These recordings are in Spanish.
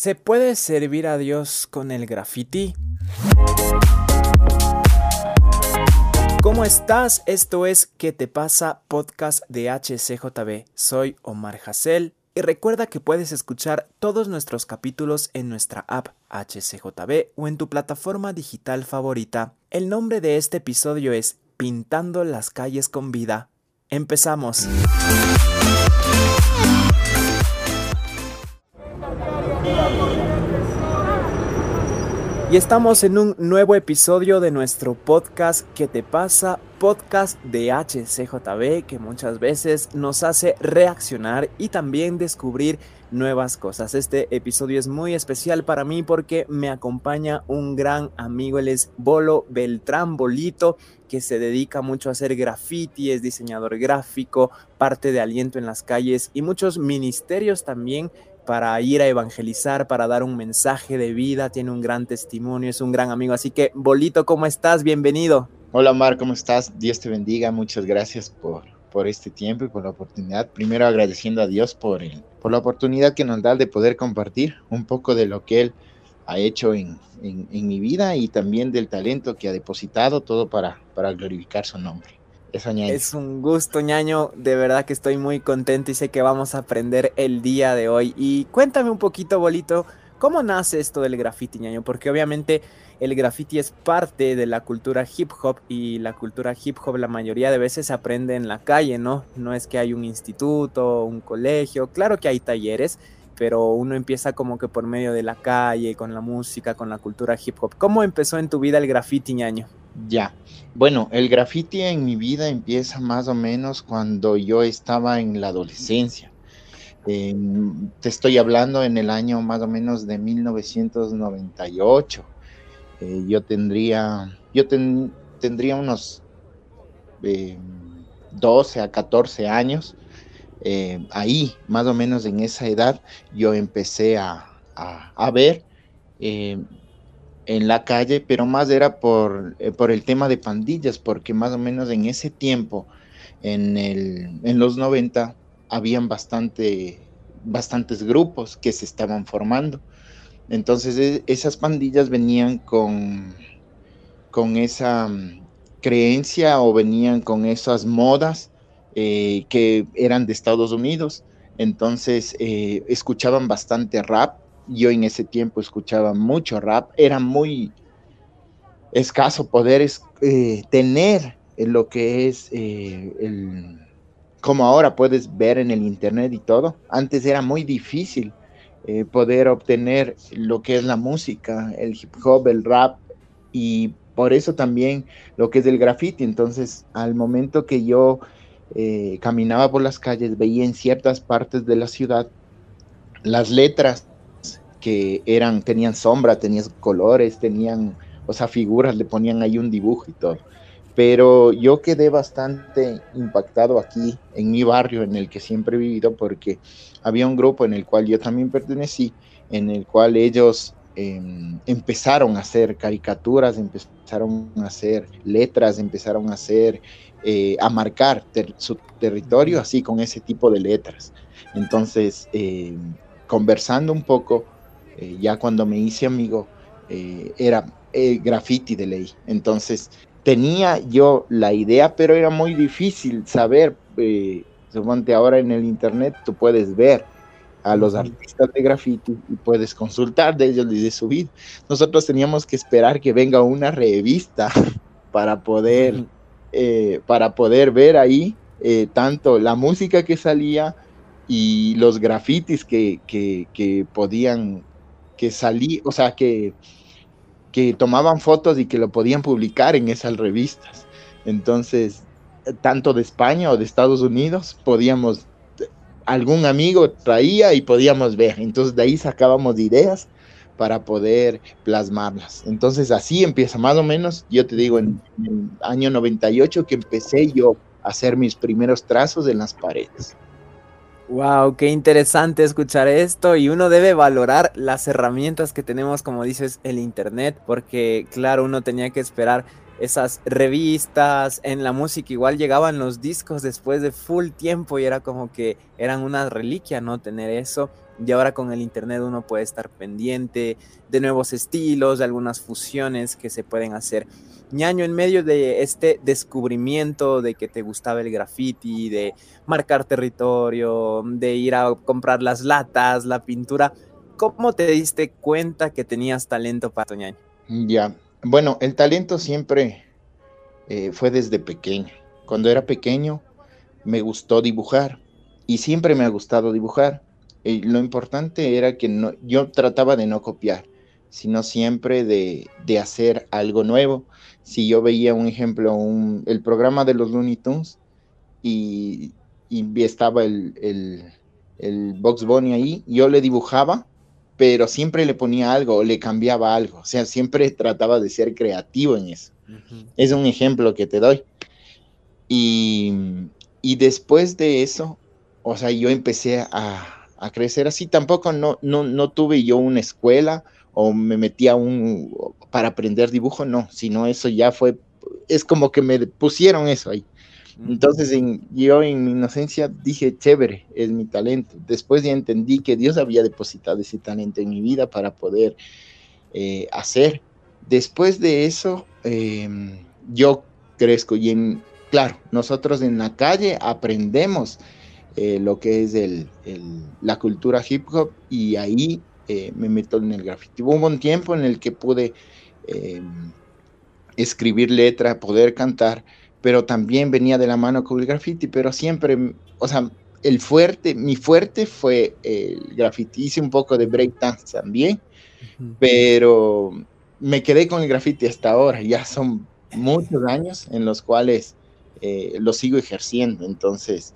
¿Se puede servir a Dios con el graffiti? ¿Cómo estás? Esto es ¿Qué te pasa? Podcast de HCJB. Soy Omar Hassel y recuerda que puedes escuchar todos nuestros capítulos en nuestra app HCJB o en tu plataforma digital favorita. El nombre de este episodio es Pintando las calles con vida. Empezamos. Y estamos en un nuevo episodio de nuestro podcast ¿Qué te pasa? Podcast de HCJB que muchas veces nos hace reaccionar y también descubrir nuevas cosas. Este episodio es muy especial para mí porque me acompaña un gran amigo, él es Bolo Beltrán Bolito, que se dedica mucho a hacer graffiti, es diseñador gráfico, parte de Aliento en las calles y muchos ministerios también para ir a evangelizar, para dar un mensaje de vida, tiene un gran testimonio, es un gran amigo. Así que, Bolito, ¿cómo estás? Bienvenido. Hola, Omar, ¿cómo estás? Dios te bendiga, muchas gracias por, por este tiempo y por la oportunidad. Primero agradeciendo a Dios por, el, por la oportunidad que nos da de poder compartir un poco de lo que Él ha hecho en, en, en mi vida y también del talento que ha depositado, todo para, para glorificar su nombre. Es un gusto, ñaño. De verdad que estoy muy contento y sé que vamos a aprender el día de hoy. Y cuéntame un poquito, Bolito, ¿cómo nace esto del graffiti, ñaño? Porque obviamente el graffiti es parte de la cultura hip hop y la cultura hip hop la mayoría de veces se aprende en la calle, ¿no? No es que hay un instituto, un colegio, claro que hay talleres, pero uno empieza como que por medio de la calle, con la música, con la cultura hip hop. ¿Cómo empezó en tu vida el graffiti, ñaño? Ya, bueno, el graffiti en mi vida empieza más o menos cuando yo estaba en la adolescencia. Eh, te estoy hablando en el año más o menos de 1998. Eh, yo tendría, yo tendría unos 12 eh, a 14 años. ahí, más o menos en esa edad, yo empecé a, a, a ver en la calle, pero más era por, eh, por el tema de pandillas, porque más o menos en ese tiempo, en, el, en los 90, habían bastante, bastantes grupos que se estaban formando. Entonces e, esas pandillas venían con, con esa mm, creencia o venían con esas modas eh, que eran de Estados Unidos. Entonces eh, escuchaban bastante rap yo en ese tiempo escuchaba mucho rap, era muy escaso poder eh, tener lo que es eh, el, como ahora puedes ver en el internet y todo. Antes era muy difícil eh, poder obtener lo que es la música, el hip hop, el rap y por eso también lo que es el graffiti. Entonces, al momento que yo caminaba por las calles, veía en ciertas partes de la ciudad las letras que eran, tenían sombra, tenían colores, tenían, o sea, figuras, le ponían ahí un dibujo y todo. Pero yo quedé bastante impactado aquí en mi barrio en el que siempre he vivido porque había un grupo en el cual yo también pertenecí, en el cual ellos em, empezaron a hacer caricaturas, empezaron a hacer letras, empezaron a hacer, eh, a marcar su territorio así con ese tipo de letras. Entonces, em, conversando un poco, eh, ya cuando me hice amigo, eh, era eh, graffiti de ley. Entonces, tenía yo la idea, pero era muy difícil saber. suponte ahora en el internet tú puedes ver a los artistas de graffiti y puedes consultar de ellos y de subir. Nosotros teníamos que esperar que venga una revista para poder, para poder ver ahí tanto la música que salía y los grafitis que, que, que podían que salí, o sea, que, que tomaban fotos y que lo podían publicar en esas revistas. Entonces, tanto de España o de Estados Unidos, podíamos, algún amigo traía y podíamos ver. Entonces, de ahí sacábamos ideas para poder plasmarlas. Entonces, así empieza más o menos, yo te digo, en, en el año 98 que empecé yo a hacer mis primeros trazos en las paredes. Wow, qué interesante escuchar esto y uno debe valorar las herramientas que tenemos, como dices, el internet, porque claro, uno tenía que esperar esas revistas, en la música igual llegaban los discos después de full tiempo y era como que eran una reliquia, ¿no? Tener eso. Y ahora con el internet uno puede estar pendiente de nuevos estilos, de algunas fusiones que se pueden hacer. Ñaño, en medio de este descubrimiento de que te gustaba el graffiti, de marcar territorio, de ir a comprar las latas, la pintura, ¿cómo te diste cuenta que tenías talento para Ñaño? Ya, bueno, el talento siempre eh, fue desde pequeño. Cuando era pequeño me gustó dibujar y siempre me ha gustado dibujar. Lo importante era que no, yo trataba de no copiar, sino siempre de, de hacer algo nuevo si yo veía un ejemplo, un, el programa de los Looney Tunes y, y estaba el, el, el Box Bunny ahí, yo le dibujaba, pero siempre le ponía algo le cambiaba algo, o sea, siempre trataba de ser creativo en eso. Es un ejemplo que te doy. Y, y, después de eso, o sea, yo empecé a, a crecer así, tampoco no, no, no tuve yo una escuela o me metí a un para aprender dibujo, no, sino eso ya fue, es como que me pusieron eso ahí. Entonces yo en mi inocencia dije, chévere, es mi talento. Después ya entendí que Dios había depositado ese talento en mi vida para poder eh, hacer. Después de eso, em, yo crezco y claro, nosotros en la calle aprendemos eh, lo que es el, la cultura hip hop y ahí eh, me meto en el graffiti. Hubo un tiempo en el que pude eh, escribir letra, poder cantar, pero también venía de la mano con el graffiti, pero siempre, o sea, el fuerte, mi fuerte fue el graffiti. Hice un poco de breakdance también, pero me quedé con el graffiti hasta ahora. Ya son muchos años en los cuales eh, lo sigo ejerciendo. Entonces,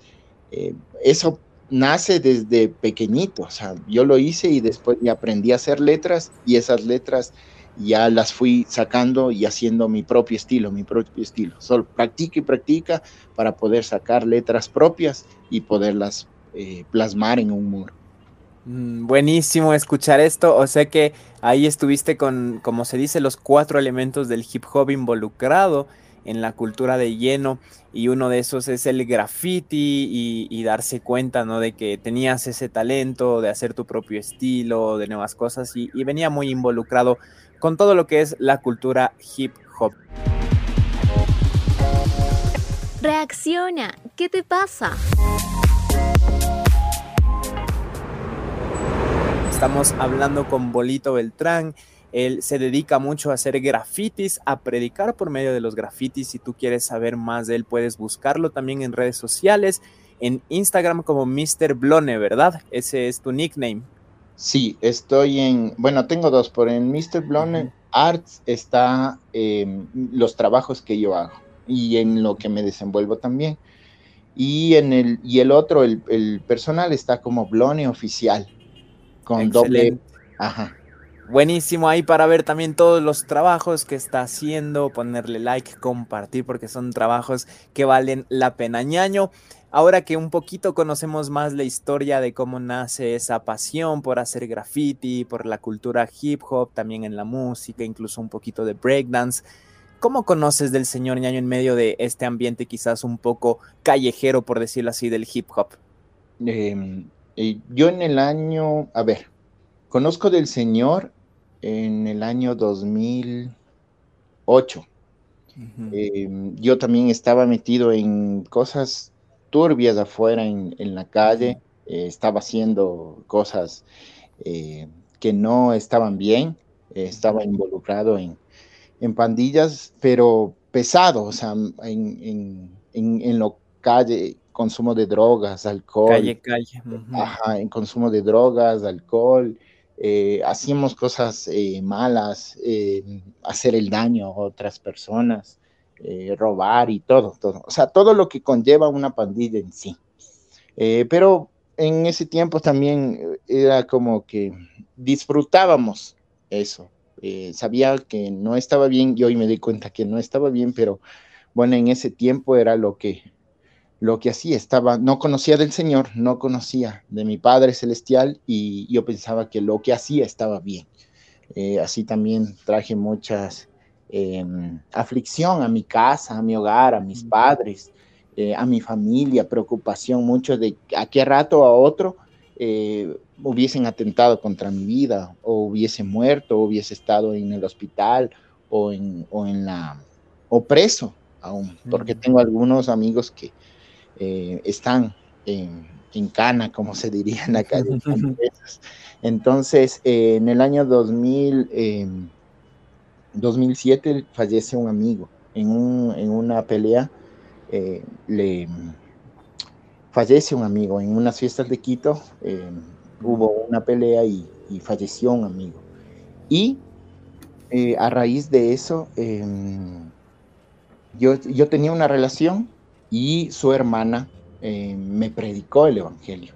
eso nace desde pequeñito, o sea, yo lo hice y después aprendí a hacer letras y esas letras ya las fui sacando y haciendo mi propio estilo, mi propio estilo. Solo practica y practica para poder sacar letras propias y poderlas eh, plasmar en un. Mm, buenísimo escuchar esto. O sea que ahí estuviste con, como se dice, los cuatro elementos del hip hop involucrado en la cultura de lleno y uno de esos es el graffiti y, darse cuenta ¿no? de que tenías ese talento de hacer tu propio estilo, de nuevas cosas y venía muy involucrado con todo lo que es la cultura hip hop. Reacciona, ¿qué te pasa? Estamos hablando con Bolito Beltrán él se dedica mucho a hacer grafitis, a predicar por medio de los grafitis. Si tú quieres saber más de él, puedes buscarlo también en redes sociales, en Instagram como Mr. Blone, ¿verdad? Ese es tu nickname. Sí, estoy en, bueno, tengo dos, por en Mr. Blone Arts está em, los trabajos que yo hago y en lo que me desenvuelvo también. Y en el, y el otro, el, personal está como Blone Oficial, con doble. Ajá. Buenísimo ahí para ver también todos los trabajos que está haciendo, ponerle like, compartir, porque son trabajos que valen la pena. ñaño. Ahora que un poquito conocemos más la historia de cómo nace esa pasión por hacer graffiti, por la cultura hip hop, también en la música, incluso un poquito de breakdance. ¿Cómo conoces del señor ñaño en medio de este ambiente quizás un poco callejero, por decirlo así, del hip hop? Em, eh, yo en el año, a ver, conozco del señor en el año 2008. Em, yo también estaba metido en cosas turbias afuera en, la calle, eh, estaba haciendo cosas eh, que no estaban bien, estaba involucrado en, pandillas, pero pesado, o sea, en, en, lo calle, consumo de drogas, alcohol. Calle, calle. Ajá, en consumo de drogas, alcohol, eh, hacíamos cosas eh, malas, eh, hacer el daño a otras personas, robar y todo, todo. O sea, todo lo que conlleva una pandilla en sí. pero en ese tiempo también era como que disfrutábamos eso. sabía que no estaba bien y hoy me di cuenta que no estaba bien, pero bueno, en ese tiempo era lo que, lo que hacía, estaba, no conocía del Señor, no conocía de mi Padre Celestial y yo pensaba que lo que hacía estaba bien. Eh, así también traje muchas em, aflicción a mi casa, a mi hogar, a mis padres, eh, a mi familia, preocupación mucho de a qué rato a otro eh, hubiesen atentado contra mi vida o hubiese muerto o hubiese estado en el hospital o en, o en la o preso aún, porque tengo algunos amigos que eh, están en, en, cana, como se diría en la calle. Entonces, eh, en el año 2000, 2007 em, fallece un amigo en, un, en una pelea. Eh, le fallece un amigo en unas fiestas de Quito. Em, hubo una pelea y, y, falleció un amigo. Y a raíz de eso, em, yo, yo tenía una relación y su hermana eh, me predicó el Evangelio.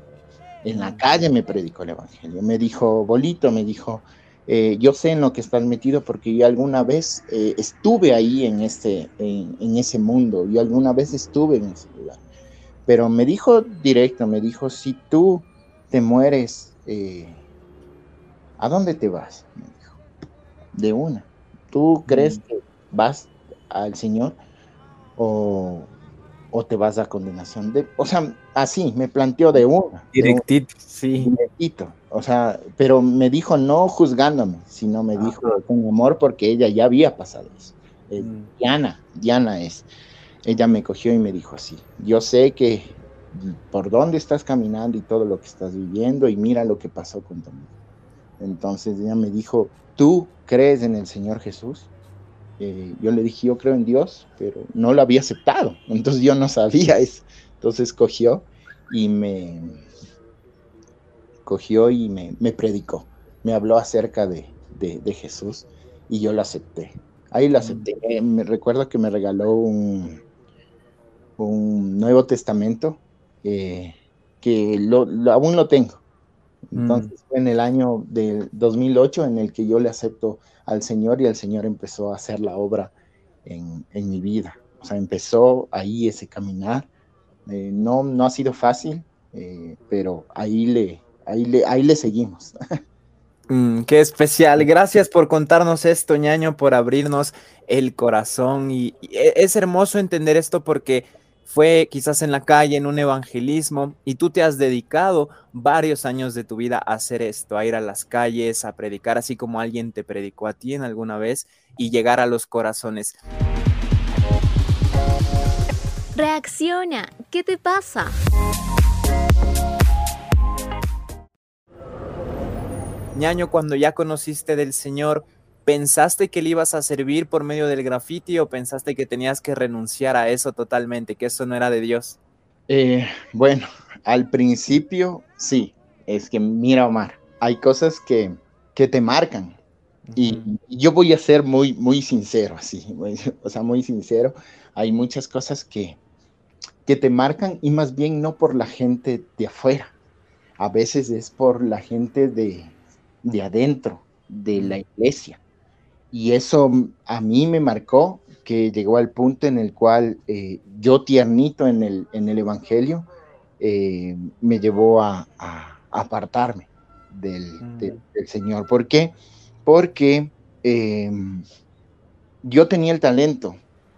En la calle me predicó el Evangelio. Me dijo, Bolito, me dijo, eh, yo sé en lo que estás metido porque yo alguna vez eh, estuve ahí en, este, en, ese mundo, yo alguna vez estuve en ese lugar. Pero me dijo directo, me dijo, si tú te mueres, ¿a dónde te vas? Me dijo, de una. ¿Tú crees que vas al Señor? o, te vas a condenación. De, o sea, así, me planteó de una. Directito, sí. Directito. O sea, pero me dijo no juzgándome, sino me dijo con amor porque ella ya había pasado eso. Eh, mm. Diana, Diana es. Ella me cogió y me dijo así, yo sé que por dónde estás caminando y todo lo que estás viviendo y mira lo que pasó con tu Entonces ella me dijo, ¿tú crees en el Señor Jesús? Eh, yo le dije, yo creo en Dios, pero no lo había aceptado. Entonces yo no sabía eso. Entonces cogió y me cogió y me, predicó. Me habló acerca de, Jesús y yo lo acepté. Ahí lo acepté. Mm. Eh, me recuerdo que me regaló un, un Nuevo Testamento eh, que aún lo tengo. Mm. Entonces fue en el año del 2008 en el que yo le acepto al Señor y el Señor empezó a hacer la obra en, mi vida. O sea, empezó ahí ese caminar. Eh, no, no ha sido fácil, eh, pero ahí le, ahí le, ahí le seguimos. Mm, qué especial. Gracias por contarnos esto, ñaño, por abrirnos el corazón. y e, es hermoso entender esto porque fue quizás en la calle, en un evangelismo, y tú te has dedicado varios años de tu vida a hacer esto, a ir a las calles, a predicar, así como alguien te predicó a ti en alguna vez, y llegar a los corazones. Reacciona, ¿qué te pasa? Ñaño, cuando ya conociste del Señor, ¿Pensaste que le ibas a servir por medio del graffiti o pensaste que tenías que renunciar a eso totalmente, que eso no era de Dios? Eh, bueno, al principio sí, es que mira Omar, hay cosas que, que te marcan. Y, yo voy a ser muy, muy sincero, así, o sea, muy sincero, hay muchas cosas que, que te marcan y más bien no por la gente de afuera, a veces es por la gente de, de adentro, de la iglesia y eso a mí me marcó que llegó al punto en el cual eh, yo tiernito en el, en el Evangelio eh, me llevó a, apartarme mm. del, Señor. ¿Por qué? Porque em, yo tenía el talento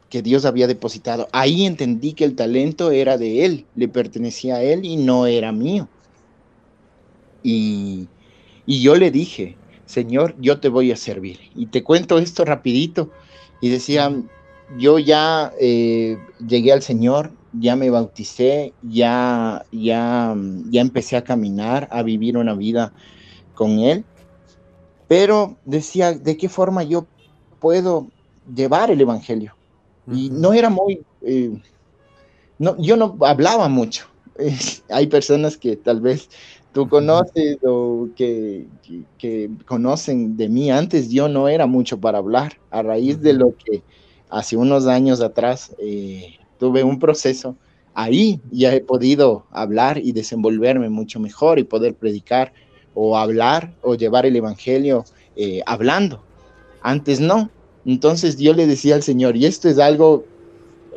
que Dios había depositado. Ahí entendí que el talento era de Él, le pertenecía a Él y no era mío. Y, y yo le dije, Señor, yo te voy a servir. Y te cuento esto rapidito. Y decía, yo ya eh, llegué al Señor, ya me bauticé, ya, ya, ya empecé a caminar, a vivir una vida con Él. Pero decía, ¿de qué forma yo puedo llevar el Evangelio? Y no era muy, eh, no, yo no hablaba mucho. hay personas que tal vez tú conoces o que, conocen de mí antes, yo no era mucho para hablar. A raíz de lo que hace unos años atrás eh, tuve un proceso, ahí ya he podido hablar y desenvolverme mucho mejor y poder predicar o hablar o llevar el Evangelio eh, hablando. Antes no. Entonces yo le decía al Señor, y esto es algo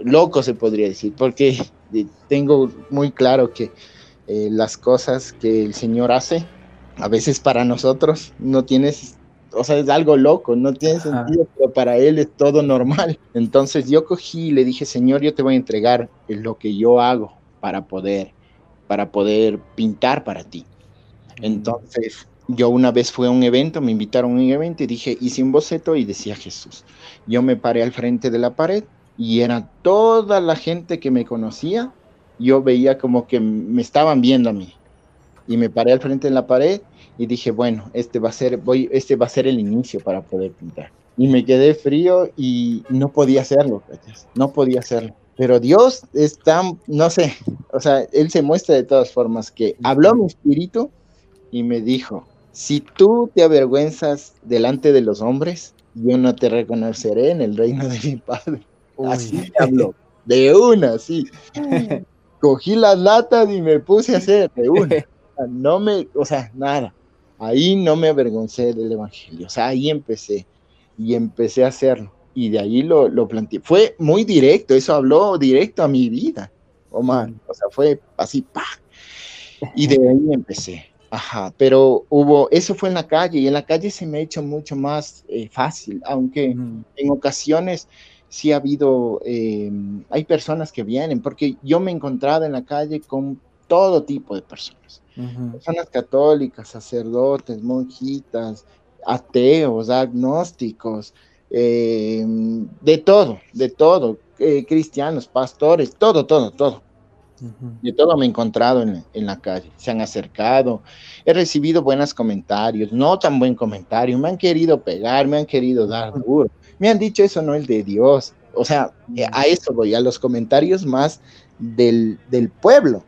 loco se podría decir, porque eh, tengo muy claro que eh, las cosas que el Señor hace, a veces para nosotros no tienes o sea, es algo loco, no tiene sentido, pero para él es todo normal. Entonces yo cogí y le dije, Señor, yo te voy a entregar lo que yo hago para poder, para poder pintar para ti. Entonces yo una vez fui a un evento, me invitaron a un evento y dije, hice un boceto y decía Jesús. Yo me paré al frente de la pared y era toda la gente que me conocía, yo veía como que me estaban viendo a mí. Y me paré al frente de la pared y dije, bueno, este va a ser, voy, este va a ser el inicio para poder pintar. Y me quedé frío y no podía hacerlo, no podía hacerlo. Pero Dios es tan, no sé, o sea, Él se muestra de todas formas que habló mi espíritu y me dijo, si tú te avergüenzas delante de los hombres, yo no te reconoceré en el reino de mi Padre. Así habló, de una, sí. Cogí las latas y me puse a hacer de una. No me, o sea, nada. Ahí no me avergoncé del Evangelio. O sea, ahí empecé y empecé a hacerlo. Y de ahí lo, lo planteé. Fue muy directo, eso habló directo a mi vida. Omar. O sea, fue así, pa. Y de ahí empecé. Ajá, pero hubo, eso fue en la calle y en la calle se me ha hecho mucho más eh, fácil, aunque en ocasiones sí ha habido, em, hay personas que vienen, porque yo me he encontrado en la calle con todo tipo de personas, personas católicas, sacerdotes, monjitas, ateos, agnósticos, em, de todo, de todo, eh, cristianos, pastores, todo, todo, todo. De todo me he encontrado en, la calle, se han acercado, he recibido buenos comentarios, no tan buen comentario, me han querido pegar, me han querido dar duro, me han dicho eso no es de Dios, o sea, eh, a eso voy, a los comentarios más del, pueblo,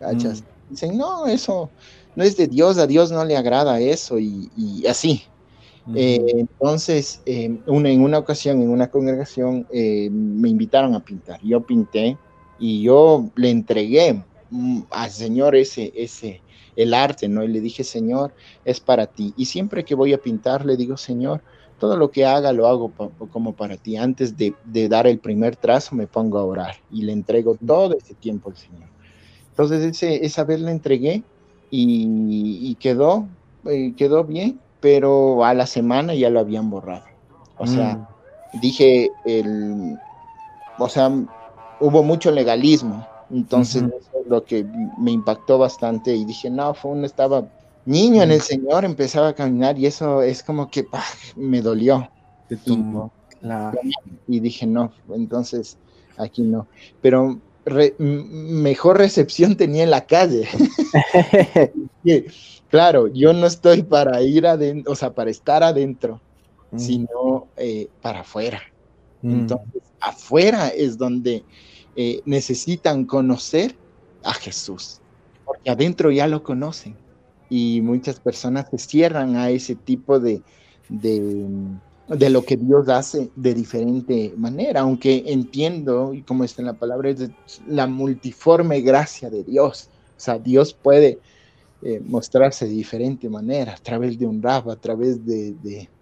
¿cachas? Dicen, no, eso no es de Dios, a Dios no le agrada eso y, así. Eh, entonces, em, una, en una ocasión, en una congregación, eh, me invitaron a pintar. Yo pinté y yo le entregué mm, al Señor ese, ese, el arte, ¿no? Y le dije, Señor, es para ti. Y siempre que voy a pintar, le digo, Señor, todo lo que haga lo hago como para ti. Antes de, dar el primer trazo, me pongo a orar y le entrego todo ese tiempo al Señor. Entonces, ese, esa vez le entregué y, quedó, eh, quedó bien, pero a la semana ya lo habían borrado. O sea, mm. dije, el, o sea, hubo mucho legalismo. Entonces, lo que me impactó bastante y dije, no, fue un, estaba niño en el Señor, empezaba a caminar y eso es como que me dolió. Y, dije, no, entonces aquí no. Pero mejor recepción tenía en la calle. claro, yo no estoy para ir adentro, o sea, para estar adentro, sino eh, para afuera. Mm. Entonces, afuera es donde eh, necesitan conocer a Jesús, porque adentro ya lo conocen y muchas personas se cierran a ese tipo de, de, lo que Dios hace de diferente manera, aunque entiendo, y como está en la palabra, es la multiforme gracia de Dios. O sea, Dios puede eh, mostrarse de diferente manera, a través de un rap, a través de,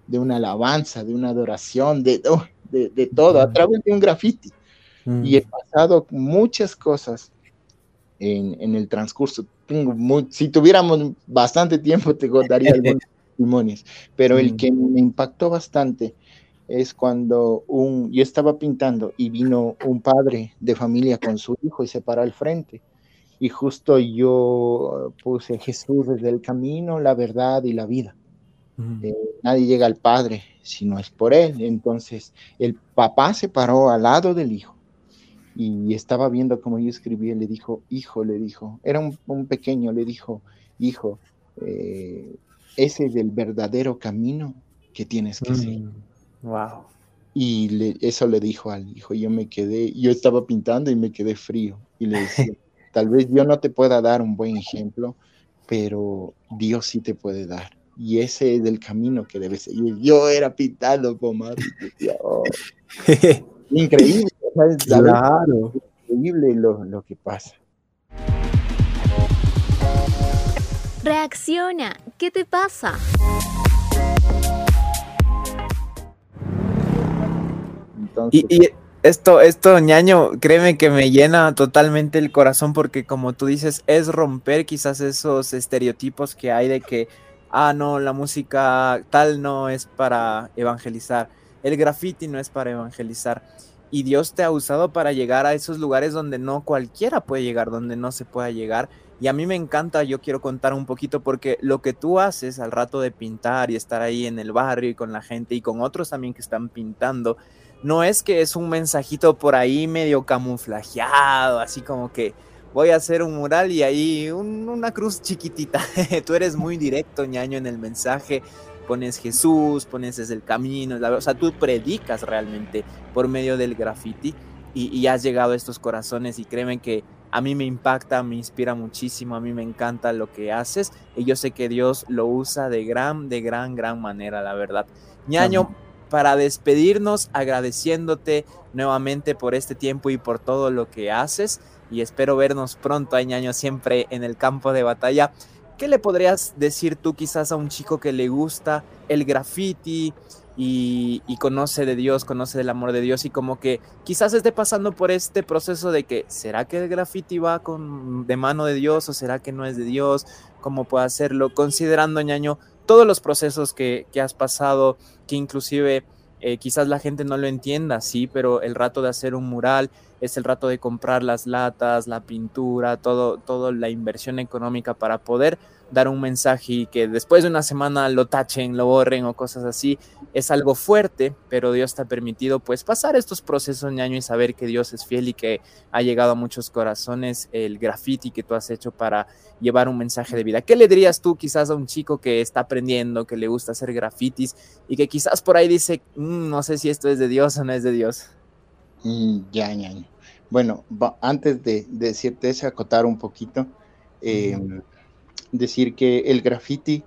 de una alabanza, de una adoración, de, de, todo, a través de un graffiti. Y he pasado muchas cosas en, en el transcurso. Si tuviéramos bastante tiempo, te contaría algunos testimonios, pero el que me impactó bastante es cuando un, yo estaba pintando y vino un padre de familia con su hijo y se paró al frente. Y justo yo puse Jesús desde el camino, la verdad y la vida. Eh, nadie llega al Padre si no es por Él. Entonces el papá se paró al lado del hijo y estaba viendo cómo yo escribía, le dijo, hijo, le dijo, era un, pequeño, le dijo, hijo, eh, ese es el verdadero camino que tienes que seguir. Wow. Mm, y eso le dijo al hijo, yo me quedé, yo estaba pintando y me quedé frío. Y le decía, tal vez yo no te pueda dar un buen ejemplo, pero Dios sí te puede dar. Y ese es el camino que debes seguir. Yo era pintando pomar. Oh". Increíble. Claro. increíble lo, que pasa. Reacciona. ¿Qué te pasa? y, esto, esto, ñaño, créeme que me llena totalmente el corazón porque como tú dices, es romper quizás esos estereotipos que hay de que ah, no, la música tal no es para evangelizar, el graffiti no es para evangelizar. Y Dios te ha usado para llegar a esos lugares donde no cualquiera puede llegar, donde no se pueda llegar. Y a mí me encanta, yo quiero contar un poquito porque lo que tú haces al rato de pintar y estar ahí en el barrio y con la gente y con otros también que están pintando, no es que es un mensajito por ahí medio camuflajeado, así como que voy a hacer un mural y ahí una cruz chiquitita. Tú eres muy directo, ñaño, en el mensaje. Pones Jesús, pones es el camino, o sea, tú predicas realmente por medio del graffiti y, y has llegado a estos corazones y créeme que a mí me impacta, me inspira muchísimo, a mí me encanta lo que haces y yo sé que Dios lo usa de gran, de gran, gran manera, la verdad. ñaño, para despedirnos agradeciéndote nuevamente por este tiempo y por todo lo que haces y espero vernos pronto, año siempre en el campo de batalla. ¿Qué le podrías decir tú quizás a un chico que le gusta el graffiti y, conoce de Dios, conoce del amor de Dios y como que quizás esté pasando por este proceso de que ¿será que el graffiti va con, de mano de Dios o será que no es de Dios? ¿Cómo puedo hacerlo? Considerando, ñaño, todos los procesos que, que has pasado, que inclusive eh, quizás la gente no lo entienda, sí, pero el rato de hacer un mural es el rato de comprar las latas, la pintura, todo, toda la inversión económica para poder dar un mensaje y que después de una semana lo tachen, lo borren o cosas así, es algo fuerte, pero Dios te ha permitido pues pasar estos procesos ñaño y saber que Dios es fiel y que ha llegado a muchos corazones el graffiti que tú has hecho para llevar un mensaje de vida. ¿Qué le dirías tú quizás a un chico que está aprendiendo, que le gusta hacer grafitis y que quizás por ahí dice, mm, no sé si esto es de Dios o no es de Dios? Mm, ya, ya, Bueno, antes de, decirte eso, acotar un poquito. Eh, decir que el graffiti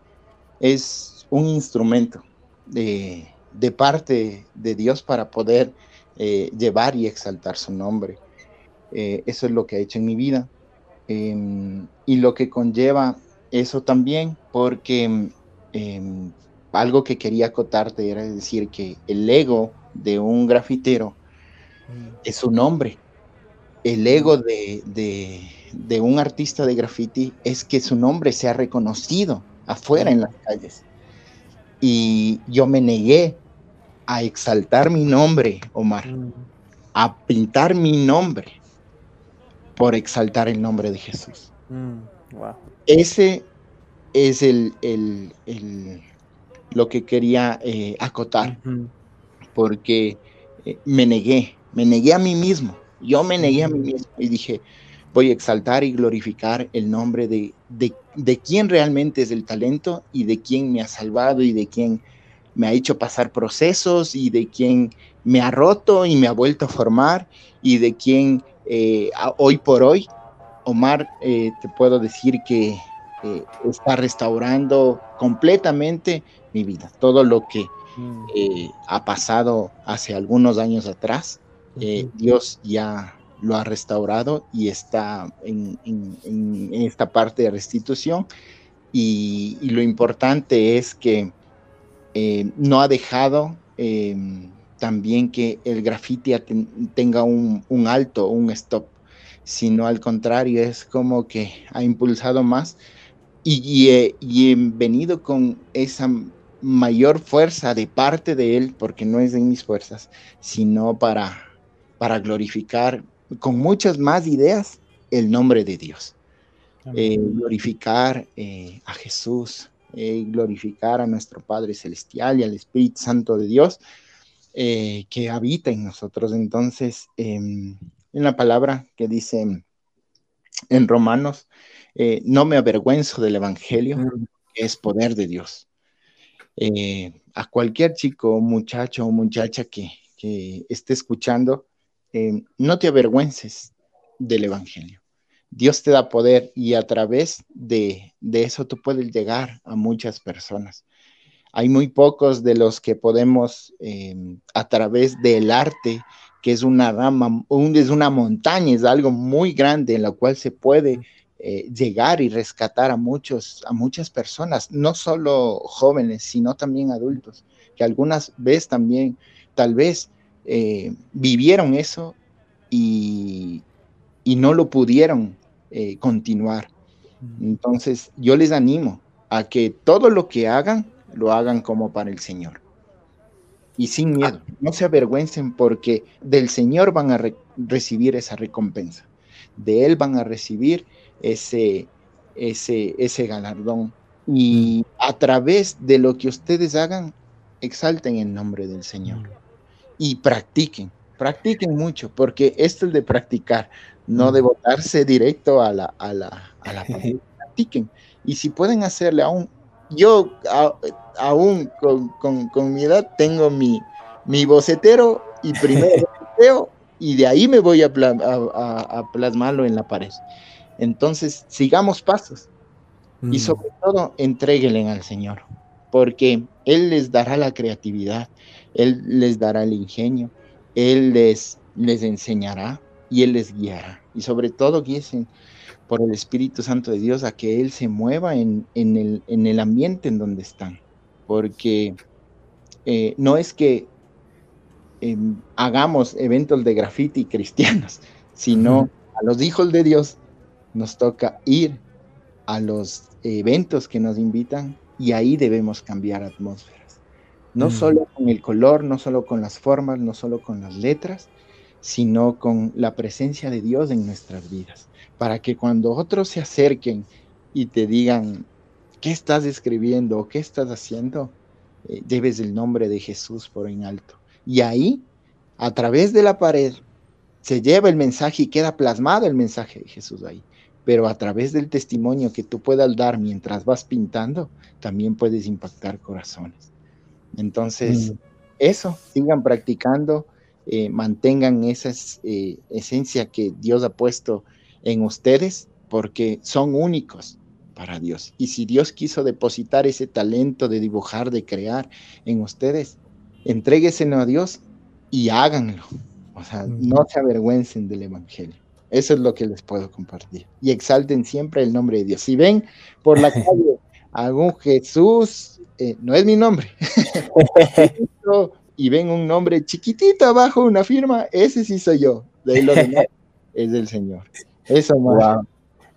es un instrumento de, parte de Dios para poder eh, llevar y exaltar su nombre. Eh, eso es lo que ha hecho en mi vida. Em, y lo que conlleva eso también, porque em, algo que quería acotarte era decir que el ego de un grafitero mm. es su nombre. El ego de, de un artista de graffiti es que su nombre sea reconocido afuera en las calles. Y yo me negué a exaltar mi nombre, Omar, mm. a pintar mi nombre por exaltar el nombre de Jesús. Mm, Ese es el, lo que quería eh, acotar, porque eh, me negué, me negué a mí mismo, yo me negué a mí mismo y dije, voy a exaltar y glorificar el nombre de, de, quien realmente es el talento y de quien me ha salvado y de quien me ha hecho pasar procesos y de quien me ha roto y me ha vuelto a formar y de quien eh, hoy por hoy, Omar, eh, te puedo decir que eh, está restaurando completamente mi vida. Todo lo que mm. ha pasado hace algunos años atrás, Dios ya lo ha restaurado y está en, esta parte de restitución. Y, lo importante es que eh, no ha dejado em, también que el grafiti tenga un, alto, un stop, sino al contrario, es como que ha impulsado más y, y, he venido con esa mayor fuerza de parte de él, porque no es de mis fuerzas, sino para, para glorificar con muchas más ideas el nombre de Dios. Eh, glorificar eh, a Jesús, eh, glorificar a nuestro Padre Celestial y al Espíritu Santo de Dios que habita en nosotros. Entonces, em, en la palabra que dice en Romanos, no me avergüenzo del Evangelio, que es poder de Dios. a cualquier chico, muchacho o muchacha que, que esté escuchando, eh, no te avergüences del Evangelio. Dios te da poder y a través de, eso tú puedes llegar a muchas personas. Hay muy pocos de los que podemos, eh, a través del arte, que es una rama, es una montaña, es algo muy grande en la cual se puede eh, llegar y rescatar a muchos, a muchas personas, no solo jóvenes, sino también adultos, que algunas veces también, tal vez, eh, vivieron eso y, no lo pudieron eh, continuar. Entonces, yo les animo a que todo lo que hagan, lo hagan como para el Señor. Y sin miedo, no se avergüencen porque del Señor van a recibir esa recompensa. De Él van a recibir ese, ese, ese galardón. Y a través de lo que ustedes hagan, exalten el nombre del Señor. Y practiquen, practiquen mucho, porque esto es de practicar, no de botarse directo a la, a la, a la practiquen. Y si pueden hacerle aún, yo aún con, mi edad tengo mi, mi bocetero y primero y de ahí me voy a, a, plasmarlo en la pared. Entonces, sigamos pasos y mm. sobre todo entréguenle al Señor, porque Él les dará la creatividad, Él les dará el ingenio, Él les, les enseñará y Él les guiará. Y sobre todo guíen por el Espíritu Santo de Dios a que Él se mueva en, el, en el, ambiente en donde están. Porque eh, no es que em, hagamos eventos de graffiti cristianos, sino a los hijos de Dios nos toca ir a los eventos que nos invitan y ahí debemos cambiar atmósferas. No mm. solo con el color, no solo con las formas, no solo con las letras, sino con la presencia de Dios en nuestras vidas, para que cuando otros se acerquen y te digan, ¿qué estás escribiendo o qué estás haciendo? Eh, lleves el nombre de Jesús por en alto. Y ahí, a través de la pared, se lleva el mensaje y queda plasmado el mensaje de Jesús ahí. Pero a través del testimonio que tú puedas dar mientras vas pintando, también puedes impactar corazones. Entonces, mm. eso, sigan practicando eh, mantengan esa eh, esencia que Dios ha puesto en ustedes, porque son únicos para Dios. Y si Dios quiso depositar ese talento de dibujar, de crear en ustedes, entrégueselo a Dios y háganlo. O sea, no se avergüencen del Evangelio. Eso es lo que les puedo compartir. Y exalten siempre el nombre de Dios. Si ven por la calle algún Jesús, eh, no es mi nombre, y ven un nombre chiquitito abajo, una firma, ese sí soy yo. De ahí lo demás es del Señor. Eso, wow.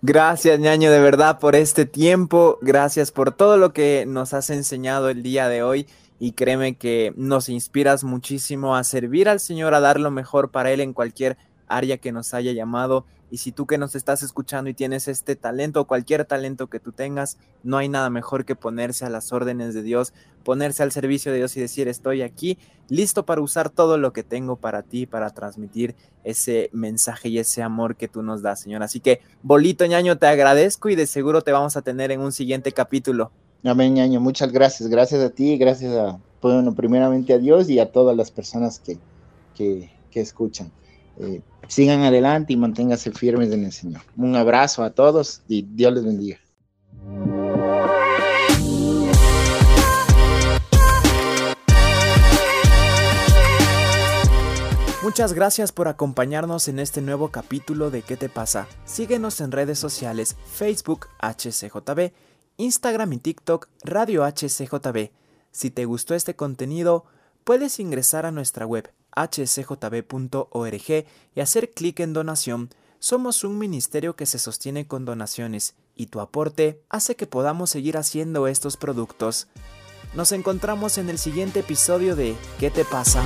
Gracias, ñaño, de verdad, por este tiempo. Gracias por todo lo que nos has enseñado el día de hoy. Y créeme que nos inspiras muchísimo a servir al Señor, a dar lo mejor para Él en cualquier área que nos haya llamado. Y si tú que nos estás escuchando y tienes este talento, cualquier talento que tú tengas, no hay nada mejor que ponerse a las órdenes de Dios, ponerse al servicio de Dios y decir, estoy aquí, listo para usar todo lo que tengo para ti, para transmitir ese mensaje y ese amor que tú nos das, Señor. Así que, Bolito ñaño, te agradezco y de seguro te vamos a tener en un siguiente capítulo. Amén, ñaño, muchas gracias. Gracias a ti, gracias a, bueno, primeramente a Dios y a todas las personas que, que, escuchan. Eh, sigan adelante y manténganse firmes en el Señor. Un abrazo a todos y Dios les bendiga. Muchas gracias por acompañarnos en este nuevo capítulo de ¿Qué te pasa? Síguenos en redes sociales Facebook HCJB, Instagram y TikTok Radio HCJB. Si te gustó este contenido, puedes ingresar a nuestra web hcjb.org y hacer clic en donación. Somos un ministerio que se sostiene con donaciones y tu aporte hace que podamos seguir haciendo estos productos. Nos encontramos en el siguiente episodio de ¿Qué te pasa?